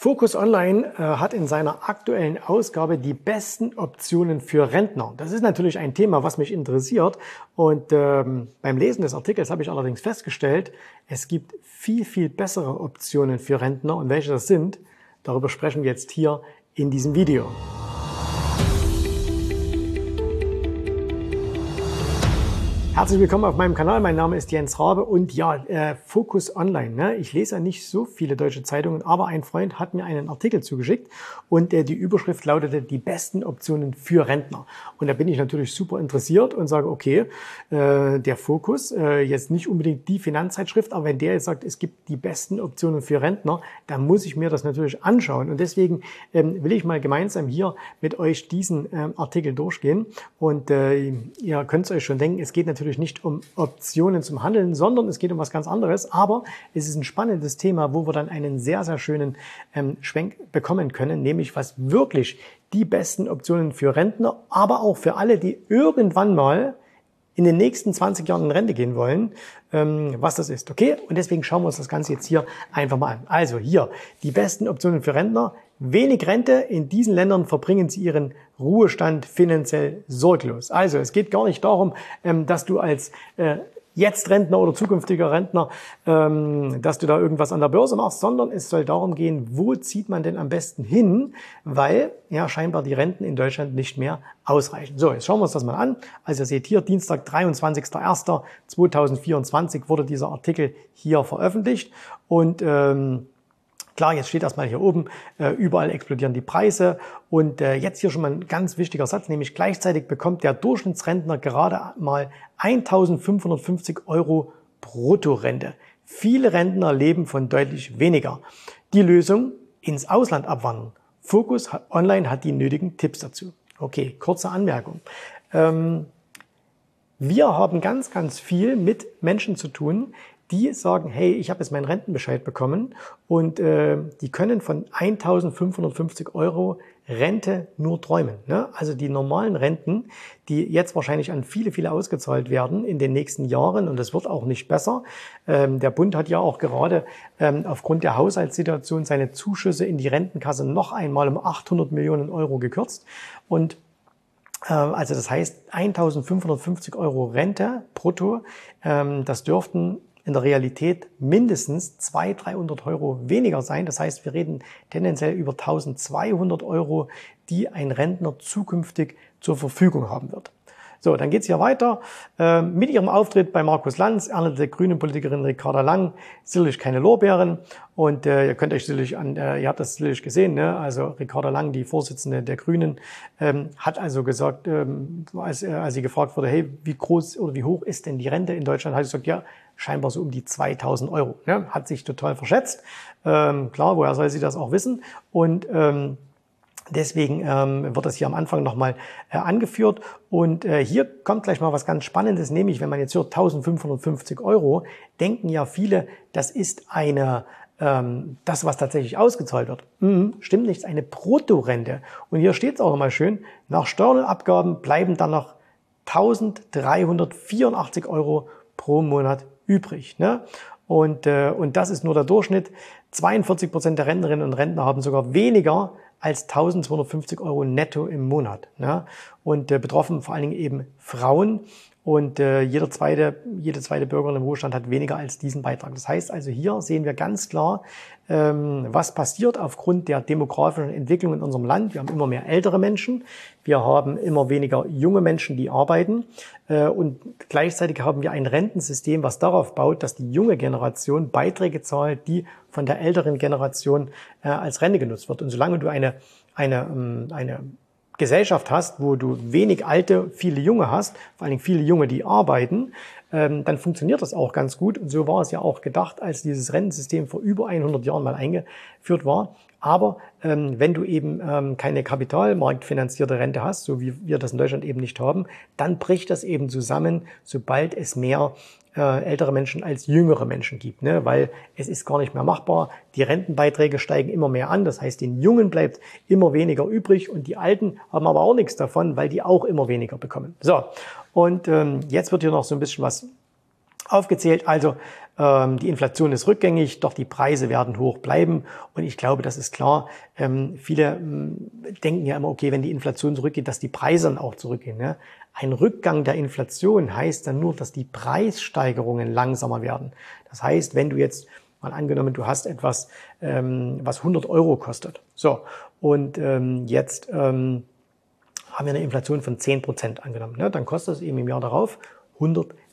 Focus Online äh, hat in seiner aktuellen Ausgabe die besten Optionen für Rentner. Das ist natürlich ein Thema, was mich interessiert. Und ähm, beim Lesen des Artikels habe ich allerdings festgestellt, es gibt viel, viel bessere Optionen für Rentner. Und welche das sind, darüber sprechen wir jetzt hier in diesem Video. Herzlich willkommen auf meinem Kanal. Mein Name ist Jens Rabe und ja, äh, Focus Online. Ne? Ich lese ja nicht so viele deutsche Zeitungen, aber ein Freund hat mir einen Artikel zugeschickt und äh, die Überschrift lautete die besten Optionen für Rentner. Und da bin ich natürlich super interessiert und sage, okay, äh, der Fokus, äh, jetzt nicht unbedingt die Finanzzeitschrift, aber wenn der jetzt sagt, es gibt die besten Optionen für Rentner, dann muss ich mir das natürlich anschauen. Und deswegen ähm, will ich mal gemeinsam hier mit euch diesen ähm, Artikel durchgehen. Und äh, ihr könnt es euch schon denken, es geht natürlich natürlich nicht um Optionen zum Handeln, sondern es geht um was ganz anderes. Aber es ist ein spannendes Thema, wo wir dann einen sehr, sehr schönen ähm, Schwenk bekommen können, nämlich was wirklich die besten Optionen für Rentner, aber auch für alle, die irgendwann mal in den nächsten 20 Jahren in Rente gehen wollen, ähm, was das ist. Okay? Und deswegen schauen wir uns das Ganze jetzt hier einfach mal an. Also hier die besten Optionen für Rentner. Wenig Rente. In diesen Ländern verbringen sie ihren Ruhestand finanziell sorglos. Also es geht gar nicht darum, ähm, dass du als äh, jetzt Rentner oder zukünftiger Rentner, ähm, dass du da irgendwas an der Börse machst, sondern es soll darum gehen, wo zieht man denn am besten hin, weil ja scheinbar die Renten in Deutschland nicht mehr ausreichen. So, jetzt schauen wir uns das mal an. Also ihr seht hier, Dienstag, 23.01.2024 wurde dieser Artikel hier veröffentlicht und ähm, Klar, jetzt steht erstmal hier oben, äh, überall explodieren die Preise. Und äh, jetzt hier schon mal ein ganz wichtiger Satz, nämlich gleichzeitig bekommt der Durchschnittsrentner gerade mal 1550 Euro Bruttorente. Viele Rentner leben von deutlich weniger. Die Lösung, ins Ausland abwandern. Focus Online hat die nötigen Tipps dazu. Okay, kurze Anmerkung. Ähm, wir haben ganz, ganz viel mit Menschen zu tun, die sagen, hey, ich habe jetzt meinen Rentenbescheid bekommen und äh, die können von 1.550 Euro Rente nur träumen. Ne? Also die normalen Renten, die jetzt wahrscheinlich an viele, viele ausgezahlt werden in den nächsten Jahren und es wird auch nicht besser. Ähm, der Bund hat ja auch gerade ähm, aufgrund der Haushaltssituation seine Zuschüsse in die Rentenkasse noch einmal um 800 Millionen Euro gekürzt und äh, also das heißt 1.550 Euro Rente brutto. Ähm, das dürften in der Realität mindestens 200, 300 Euro weniger sein. Das heißt, wir reden tendenziell über 1200 Euro, die ein Rentner zukünftig zur Verfügung haben wird. So, dann geht's hier weiter. Äh, mit ihrem Auftritt bei Markus Lanz erntete grünen Politikerin Ricarda Lang sicherlich keine Lorbeeren. Und äh, ihr könnt euch sicherlich an, äh, ihr habt das sicherlich gesehen, ne? also Ricarda Lang, die Vorsitzende der Grünen, ähm, hat also gesagt, ähm, äh, als sie gefragt wurde, hey, wie groß oder wie hoch ist denn die Rente in Deutschland, hat sie gesagt, ja, scheinbar so um die 2000 Euro. Ne? Hat sich total verschätzt. Ähm, klar, woher soll sie das auch wissen? Und ähm, Deswegen ähm, wird das hier am Anfang nochmal äh, angeführt. Und äh, hier kommt gleich mal was ganz Spannendes, nämlich wenn man jetzt hört 1550 Euro, denken ja viele, das ist eine ähm, das, was tatsächlich ausgezahlt wird. Mhm, stimmt nicht, eine Bruttorente. Und hier steht es auch nochmal schön, nach Steuern und Abgaben bleiben dann noch 1384 Euro pro Monat übrig. Ne? Und, äh, und das ist nur der Durchschnitt. 42 Prozent der Rentnerinnen und Rentner haben sogar weniger als 1250 Euro netto im Monat. Ne? Und äh, betroffen vor allen Dingen eben Frauen. Und äh, jeder zweite, jede zweite Bürgerin im Ruhestand hat weniger als diesen Beitrag. Das heißt also, hier sehen wir ganz klar, ähm, was passiert aufgrund der demografischen Entwicklung in unserem Land. Wir haben immer mehr ältere Menschen, wir haben immer weniger junge Menschen, die arbeiten äh, und gleichzeitig haben wir ein Rentensystem, was darauf baut, dass die junge Generation Beiträge zahlt, die von der älteren Generation äh, als Rente genutzt wird. Und solange du eine, eine, ähm, eine Gesellschaft hast, wo du wenig Alte, viele Junge hast, vor allen Dingen viele Junge, die arbeiten, ähm, dann funktioniert das auch ganz gut. Und so war es ja auch gedacht, als dieses Rentensystem vor über 100 Jahren mal eingeführt war. Aber ähm, wenn du eben ähm, keine kapitalmarktfinanzierte Rente hast, so wie wir das in Deutschland eben nicht haben, dann bricht das eben zusammen, sobald es mehr äh, ältere Menschen als jüngere Menschen gibt, ne? weil es ist gar nicht mehr machbar. Die Rentenbeiträge steigen immer mehr an, das heißt, den Jungen bleibt immer weniger übrig und die Alten haben aber auch nichts davon, weil die auch immer weniger bekommen. So, und ähm, jetzt wird hier noch so ein bisschen was aufgezählt. Also ähm, die Inflation ist rückgängig, doch die Preise werden hoch bleiben. Und ich glaube, das ist klar. Ähm, viele ähm, denken ja immer, okay, wenn die Inflation zurückgeht, dass die Preise dann auch zurückgehen. Ne? Ein Rückgang der Inflation heißt dann nur, dass die Preissteigerungen langsamer werden. Das heißt, wenn du jetzt mal angenommen, du hast etwas, ähm, was 100 Euro kostet. So, und ähm, jetzt ähm, haben wir eine Inflation von 10 Prozent angenommen. Ne? Dann kostet es eben im Jahr darauf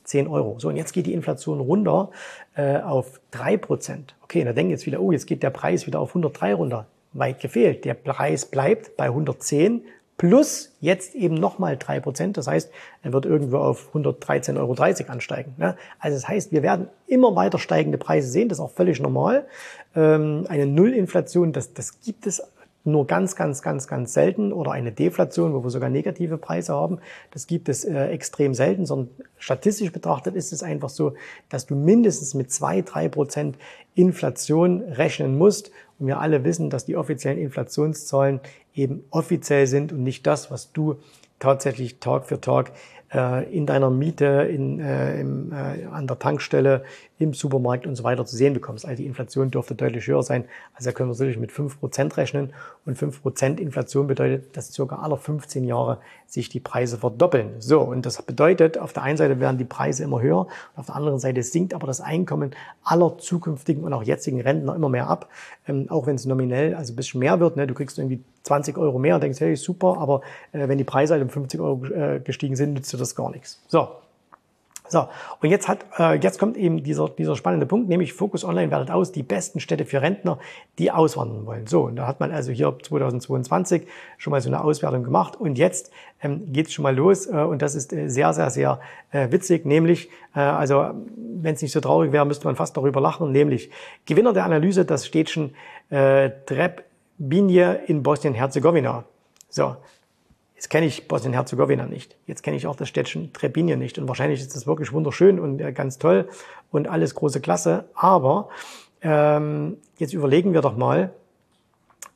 110 Euro. So, und jetzt geht die Inflation runter äh, auf 3 Prozent. Okay, da denken jetzt viele, oh, jetzt geht der Preis wieder auf 103 runter. Weit gefehlt. Der Preis bleibt bei 110 plus jetzt eben nochmal drei Prozent. Das heißt, er wird irgendwo auf 113,30 Euro ansteigen. Ne? Also das heißt, wir werden immer weiter steigende Preise sehen. Das ist auch völlig normal. Ähm, eine Nullinflation, das, das gibt es nur ganz, ganz, ganz, ganz selten oder eine Deflation, wo wir sogar negative Preise haben. Das gibt es äh, extrem selten, sondern statistisch betrachtet ist es einfach so, dass du mindestens mit zwei, drei Prozent Inflation rechnen musst. Und wir alle wissen, dass die offiziellen Inflationszahlen eben offiziell sind und nicht das, was du tatsächlich Tag für Tag äh, in deiner Miete, in, äh, im, äh, an der Tankstelle, im Supermarkt und so weiter zu sehen bekommst. Also die Inflation dürfte deutlich höher sein. Also da können wir sicherlich mit fünf Prozent rechnen. Und fünf Prozent Inflation bedeutet, dass circa alle 15 Jahre sich die Preise verdoppeln. So, und das bedeutet, auf der einen Seite werden die Preise immer höher, auf der anderen Seite sinkt aber das Einkommen aller zukünftigen und auch jetzigen Rentner immer mehr ab. Ähm, auch wenn es nominell also ein bisschen mehr wird. Ne? Du kriegst irgendwie 20 Euro mehr und denkst, hey, super, aber äh, wenn die Preise halt um 50 Euro äh, gestiegen sind, nützt dir das gar nichts. So, so, und jetzt hat, äh, jetzt kommt eben dieser, dieser spannende Punkt, nämlich Focus Online wertet aus die besten Städte für Rentner, die auswandern wollen. So, und da hat man also hier 2022 schon mal so eine Auswertung gemacht und jetzt ähm, geht es schon mal los äh, und das ist äh, sehr, sehr, sehr äh, witzig, nämlich, äh, also wenn es nicht so traurig wäre, müsste man fast darüber lachen, nämlich Gewinner der Analyse, das Städtchen äh, Trebinje in Bosnien-Herzegowina. So, Jetzt kenne ich Bosnien-Herzegowina nicht. Jetzt kenne ich auch das Städtchen Trebinje nicht. Und wahrscheinlich ist das wirklich wunderschön und äh, ganz toll und alles große Klasse. Aber ähm, jetzt überlegen wir doch mal,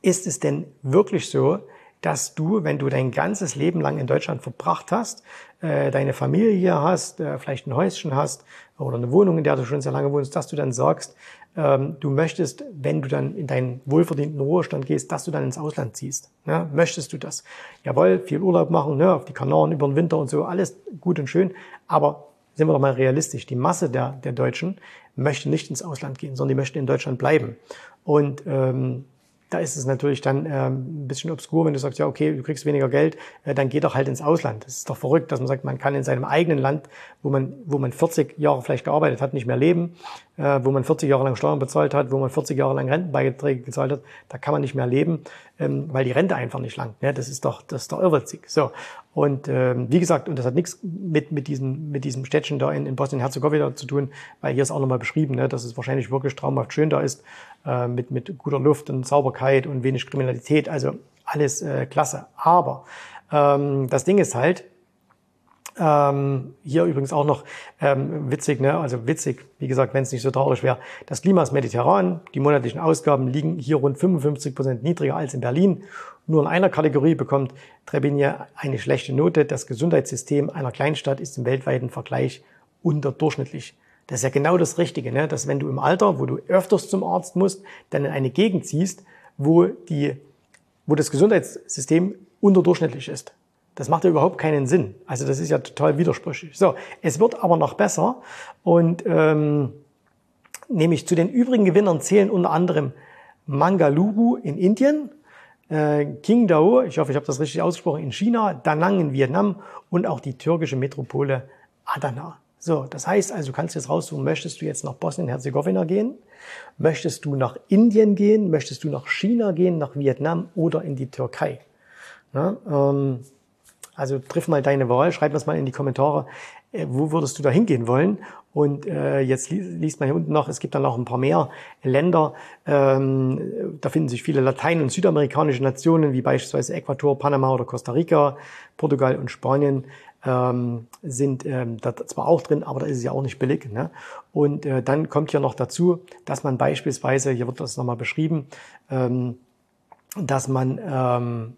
ist es denn wirklich so, dass du, wenn du dein ganzes Leben lang in Deutschland verbracht hast, äh, deine Familie hier hast, äh, vielleicht ein Häuschen hast oder eine Wohnung, in der du schon sehr lange wohnst, dass du dann sagst, ähm, du möchtest, wenn du dann in deinen wohlverdienten Ruhestand gehst, dass du dann ins Ausland ziehst. Ne? Möchtest du das? Jawohl, viel Urlaub machen, ne? auf die Kanaren über den Winter und so, alles gut und schön. Aber sind wir doch mal realistisch, die Masse der, der Deutschen möchte nicht ins Ausland gehen, sondern die möchten in Deutschland bleiben. Und ähm, da ist es natürlich dann ähm, ein bisschen obskur, wenn du sagst, ja, okay, du kriegst weniger Geld, äh, dann geh doch halt ins Ausland. Das ist doch verrückt, dass man sagt, man kann in seinem eigenen Land, wo man, wo man 40 Jahre vielleicht gearbeitet hat, nicht mehr leben, äh, wo man 40 Jahre lang Steuern bezahlt hat, wo man 40 Jahre lang Rentenbeiträge gezahlt hat, da kann man nicht mehr leben, ähm, weil die Rente einfach nicht lang. Ja, das ist doch, das ist doch irrwitzig. So. Und ähm, wie gesagt, und das hat nichts mit, mit, diesem, mit diesem Städtchen da in, in Bosnien-Herzegowina zu tun, weil hier ist auch nochmal beschrieben, ne, dass es wahrscheinlich wirklich traumhaft schön da ist äh, mit, mit guter Luft und Sauberkeit und wenig Kriminalität. Also alles äh, klasse. Aber ähm, das Ding ist halt, ähm, hier übrigens auch noch ähm, witzig, ne? also witzig, wie gesagt, wenn es nicht so traurig wäre. Das Klima ist mediterran, die monatlichen Ausgaben liegen hier rund 55 Prozent niedriger als in Berlin. Nur in einer Kategorie bekommt Trebinje eine schlechte Note. Das Gesundheitssystem einer Kleinstadt ist im weltweiten Vergleich unterdurchschnittlich. Das ist ja genau das Richtige, ne? dass wenn du im Alter, wo du öfters zum Arzt musst, dann in eine Gegend ziehst, wo, die, wo das Gesundheitssystem unterdurchschnittlich ist. Das macht ja überhaupt keinen Sinn. Also das ist ja total widersprüchlich. So, es wird aber noch besser und ähm, nämlich zu den übrigen Gewinnern zählen unter anderem Mangaluru in Indien, äh, Qingdao, ich hoffe, ich habe das richtig ausgesprochen, in China, Da Nang in Vietnam und auch die türkische Metropole Adana. So, das heißt also, du kannst jetzt raussuchen, möchtest du jetzt nach Bosnien-Herzegowina gehen? Möchtest du nach Indien gehen? Möchtest du nach China gehen, nach Vietnam oder in die Türkei? Na, ähm, also triff mal deine Wahl, schreib das mal in die Kommentare, äh, wo würdest du da hingehen wollen? Und äh, jetzt liest man hier unten noch, es gibt dann noch ein paar mehr Länder, ähm, da finden sich viele latein- und südamerikanische Nationen, wie beispielsweise Ecuador, Panama oder Costa Rica, Portugal und Spanien ähm, sind ähm, da zwar auch drin, aber da ist es ja auch nicht billig. Ne? Und äh, dann kommt hier noch dazu, dass man beispielsweise, hier wird das nochmal beschrieben, ähm, dass man ähm,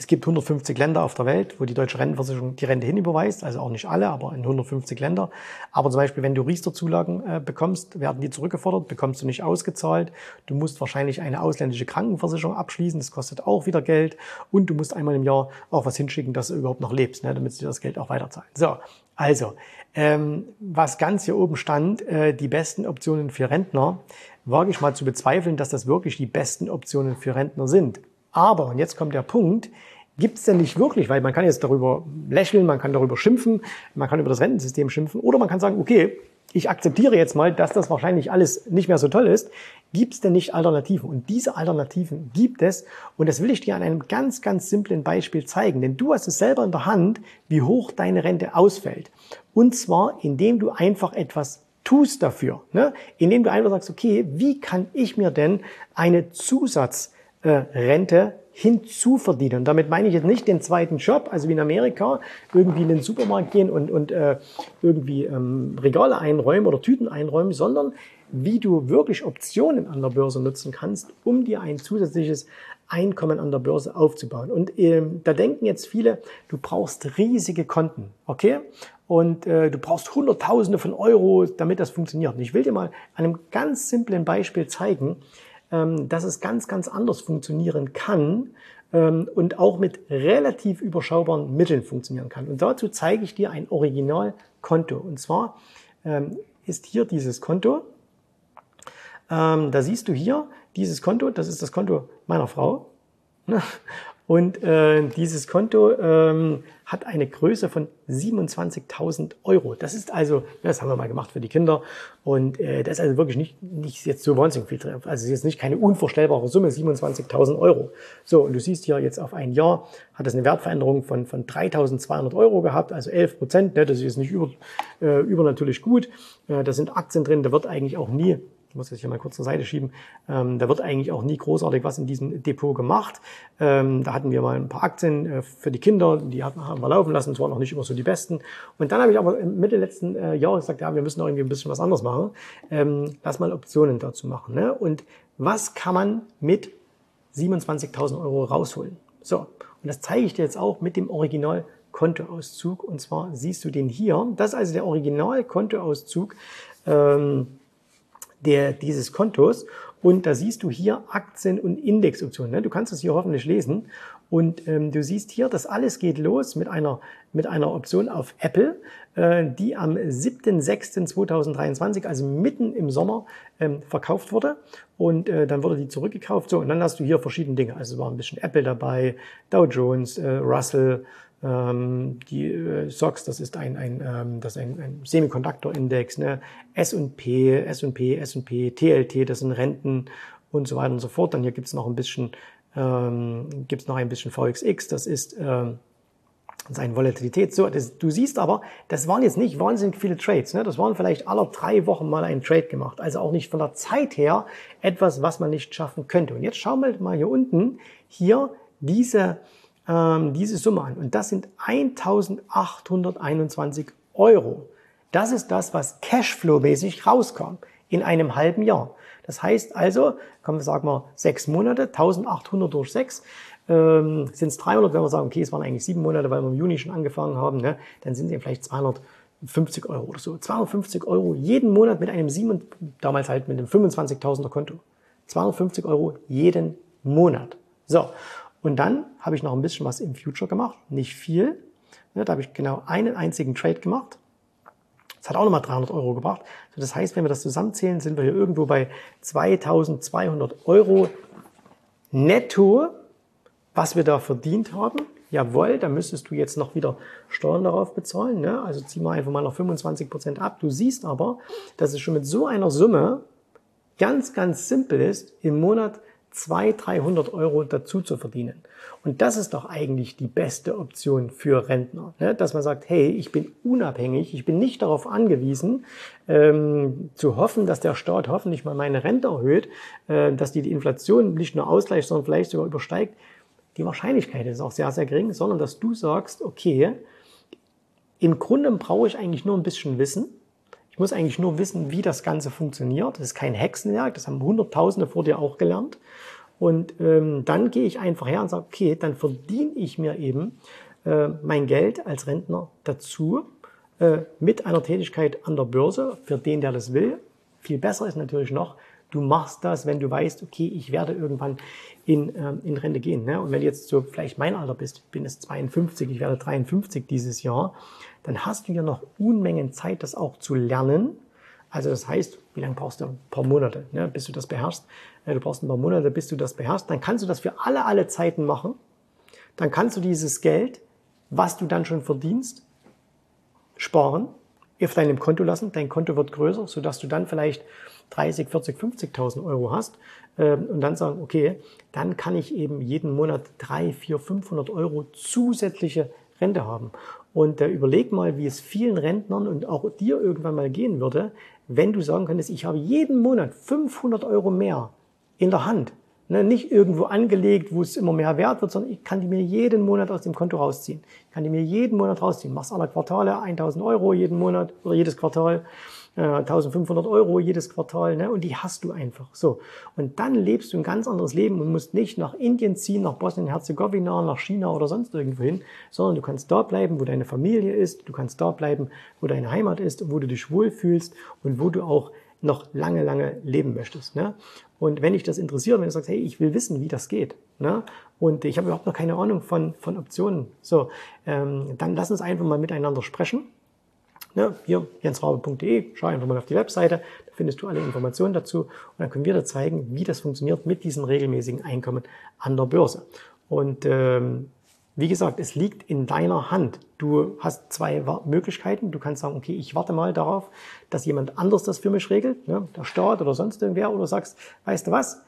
Es gibt 150 Länder auf der Welt, wo die deutsche Rentenversicherung die Rente hinüberweist, also auch nicht alle, aber in 150 Länder. Aber zum Beispiel, wenn du Riester-Zulagen äh, bekommst, werden die zurückgefordert, bekommst du nicht ausgezahlt. Du musst wahrscheinlich eine ausländische Krankenversicherung abschließen, das kostet auch wieder Geld. Und du musst einmal im Jahr auch was hinschicken, dass du überhaupt noch lebst, ne, damit sie das Geld auch weiterzahlen. So, also, ähm, was ganz hier oben stand, äh, die besten Optionen für Rentner, wage ich mal zu bezweifeln, dass das wirklich die besten Optionen für Rentner sind. Aber, und jetzt kommt der Punkt, gibt es denn nicht wirklich, weil man kann jetzt darüber lächeln, man kann darüber schimpfen, man kann über das Rentensystem schimpfen oder man kann sagen, okay, ich akzeptiere jetzt mal, dass das wahrscheinlich alles nicht mehr so toll ist. Gibt es denn nicht Alternativen? Und diese Alternativen gibt es. Und das will ich dir an einem ganz, ganz simplen Beispiel zeigen. Denn du hast es selber in der Hand, wie hoch deine Rente ausfällt. Und zwar, indem du einfach etwas tust dafür. Ne? Indem du einfach sagst, okay, wie kann ich mir denn eine Zusatz äh, Rente hinzuverdienen. Und damit meine ich jetzt nicht den zweiten Job, also wie in Amerika, irgendwie in den Supermarkt gehen und, und äh, irgendwie ähm, Regale einräumen oder Tüten einräumen, sondern wie du wirklich Optionen an der Börse nutzen kannst, um dir ein zusätzliches Einkommen an der Börse aufzubauen. Und ähm, da denken jetzt viele, du brauchst riesige Konten, okay? Und äh, du brauchst Hunderttausende von Euro, damit das funktioniert. Und ich will dir mal einem ganz simplen Beispiel zeigen, dass es ganz, ganz anders funktionieren kann ähm, und auch mit relativ überschaubaren Mitteln funktionieren kann. Und dazu zeige ich dir ein Originalkonto. Und zwar ähm, ist hier dieses Konto. Da siehst du hier dieses Konto, das ist das Konto meiner Frau. Und äh, dieses Konto ähm, hat eine Größe von 27.000 Euro. Das ist also, das haben wir mal gemacht für die Kinder. Und äh, das ist also wirklich nicht, nicht jetzt so wahnsinnig viel drin. Also es ist jetzt nicht keine unvorstellbare Summe, 27.000 Euro. So, und du siehst hier jetzt auf ein Jahr hat es eine Wertveränderung von, von 3.200 Euro gehabt, also 11 Prozent. Ne, das ist jetzt nicht über, äh, übernatürlich gut. Äh, da sind Aktien drin, da wird eigentlich auch nie ich muss das hier mal kurz zur Seite schieben, ähm, da wird eigentlich auch nie großartig was in diesem Depot gemacht. Ähm, da hatten wir mal ein paar Aktien äh, für die Kinder, die haben wir laufen lassen, es waren auch nicht immer so die besten. Und dann habe ich aber Mitte letzten äh, Jahres gesagt, ja, wir müssen auch irgendwie ein bisschen was anderes machen. Ähm, lass mal Optionen dazu machen. Ne? Und was kann man mit 27.000 Euro rausholen? So, und das zeige ich dir jetzt auch mit dem Original Kontoauszug. Und zwar siehst du den hier. Das ist also der Original-Kontoauszug. Ähm, der, dieses Kontos. Und da siehst du hier Aktien- und Indexoptionen. Ne? Du kannst das hier hoffentlich lesen. Und ähm, du siehst hier, das alles geht los mit einer, mit einer Option auf Apple, äh, die am 7.6.2023, also mitten im Sommer, ähm, verkauft wurde. Und äh, dann wurde die zurückgekauft. So, und dann hast du hier verschiedene Dinge. Also es war ein bisschen Apple dabei, Dow Jones, äh, Russell, ähm, die äh, SOX, das ist ein, ein, ähm, das ist ein, ein Semiconductor-Index, ne? S&P, S&P, S&P, TLT, das sind Renten und so weiter und so fort. Dann hier gibt's noch ein bisschen, ähm, gibt's noch ein bisschen VXX, das ist ähm, seine Volatilität. So, das, du siehst aber, das waren jetzt nicht wahnsinnig viele Trades. Ne? Das waren vielleicht alle drei Wochen mal ein Trade gemacht. Also auch nicht von der Zeit her etwas, was man nicht schaffen könnte. Und jetzt schauen wir mal hier unten, hier diese ähm, diese Summe an. Und das sind 1821 Euro. Das ist das, was Cashflow-mäßig rauskommt in einem halben Jahr. Das heißt also, kommen wir sagen wir sechs Monate, 1800 durch sechs, ähm, sind es 300, wenn wir sagen, okay, es waren eigentlich sieben Monate, weil wir im Juni schon angefangen haben, ne, dann sind es vielleicht 250 Euro oder so. 250 Euro jeden Monat mit einem sieben, damals halt mit einem 25.000er Konto. 250 Euro jeden Monat. So. Und dann habe ich noch ein bisschen was im Future gemacht, nicht viel. Da habe ich genau einen einzigen Trade gemacht. Das hat auch nochmal 300 Euro gebracht. Das heißt, wenn wir das zusammenzählen, sind wir hier irgendwo bei 2200 Euro netto, was wir da verdient haben. Jawohl, da müsstest du jetzt noch wieder Steuern darauf bezahlen. Ne? Also zieh mal einfach mal noch 25 Prozent ab. Du siehst aber, dass es schon mit so einer Summe ganz, ganz simpel ist, im Monat 200, 300 Euro dazu zu verdienen. Und das ist doch eigentlich die beste Option für Rentner, ne? dass man sagt, hey, ich bin unabhängig, ich bin nicht darauf angewiesen, ähm, zu hoffen, dass der Staat hoffentlich mal meine Rente erhöht, äh, dass die die Inflation nicht nur ausgleicht, sondern vielleicht sogar übersteigt. Die Wahrscheinlichkeit ist auch sehr, sehr gering, sondern dass du sagst, okay, im Grunde brauche ich eigentlich nur ein bisschen Wissen, muss eigentlich nur wissen, wie das Ganze funktioniert. Das ist kein Hexenwerk, das haben Hunderttausende vor dir auch gelernt. Und ähm, dann gehe ich einfach her und sage, okay, dann verdiene ich mir eben äh, mein Geld als Rentner dazu äh, mit einer Tätigkeit an der Börse, für den, der das will. Viel besser ist natürlich noch, du machst das, wenn du weißt, okay, ich werde irgendwann in, ähm, in Rente gehen. Ne? Und wenn du jetzt so vielleicht mein Alter bist, ich bin jetzt 52, ich werde 53 dieses Jahr, dann hast du ja noch Unmengen Zeit, das auch zu lernen. Also das heißt, wie lange brauchst du? Ein paar Monate, ne, bis du das beherrschst. Du brauchst ein paar Monate, bis du das beherrschst. Dann kannst du das für alle, alle Zeiten machen. Dann kannst du dieses Geld, was du dann schon verdienst, sparen, auf deinem Konto lassen. Dein Konto wird größer, sodass du dann vielleicht 30, 40, 50.000 Euro hast ähm, und dann sagen, okay, dann kann ich eben jeden Monat 3, 4, 500 Euro zusätzliche Rente haben. Und äh, überleg mal, wie es vielen Rentnern und auch dir irgendwann mal gehen würde, wenn du sagen könntest, ich habe jeden Monat 500 Euro mehr in der Hand. Ne, nicht irgendwo angelegt, wo es immer mehr wert wird, sondern ich kann die mir jeden Monat aus dem Konto rausziehen. Ich kann die mir jeden Monat rausziehen. Machst alle Quartale 1000 Euro jeden Monat oder jedes Quartal. 1500 äh, Euro jedes Quartal, ne? und die hast du einfach. So. Und dann lebst du ein ganz anderes Leben und musst nicht nach Indien ziehen, nach Bosnien-Herzegowina, nach China oder sonst irgendwo hin, sondern du kannst da bleiben, wo deine Familie ist, du kannst da bleiben, wo deine Heimat ist, wo du dich wohlfühlst und wo du auch noch lange, lange leben möchtest. Ne? Und wenn dich das interessiert, wenn du sagst, hey, ich will wissen, wie das geht, ne? und ich habe überhaupt noch keine Ahnung von, von Optionen, so, ähm, dann lass uns einfach mal miteinander sprechen. Ne, hier jensraube.de, schau einfach mal auf die Webseite, da findest du alle Informationen dazu und dann können wir dir zeigen, wie das funktioniert mit diesem regelmäßigen Einkommen an der Börse. Und ähm, wie gesagt, es liegt in deiner Hand. Du hast zwei Möglichkeiten. Du kannst sagen, okay, ich warte mal darauf, dass jemand anders das für mich regelt, ne, der Staat oder sonst irgendwer, oder sagst, weißt du was,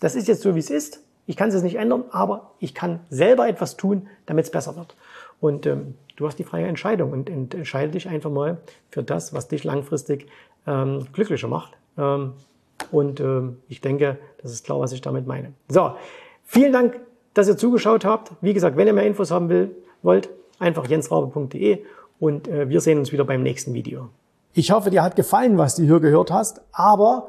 das ist jetzt so, wie es ist. Ich kann es jetzt nicht ändern, aber ich kann selber etwas tun, damit es besser wird. Und ähm, du hast die freie Entscheidung und entscheide dich einfach mal für das, was dich langfristig ähm, glücklicher macht. Ähm, und ähm, ich denke, das ist klar, was ich damit meine. So, vielen Dank, dass ihr zugeschaut habt. Wie gesagt, wenn ihr mehr Infos haben will, wollt, einfach jensraube.de und äh, wir sehen uns wieder beim nächsten Video. Ich hoffe, dir hat gefallen, was du hier gehört hast, aber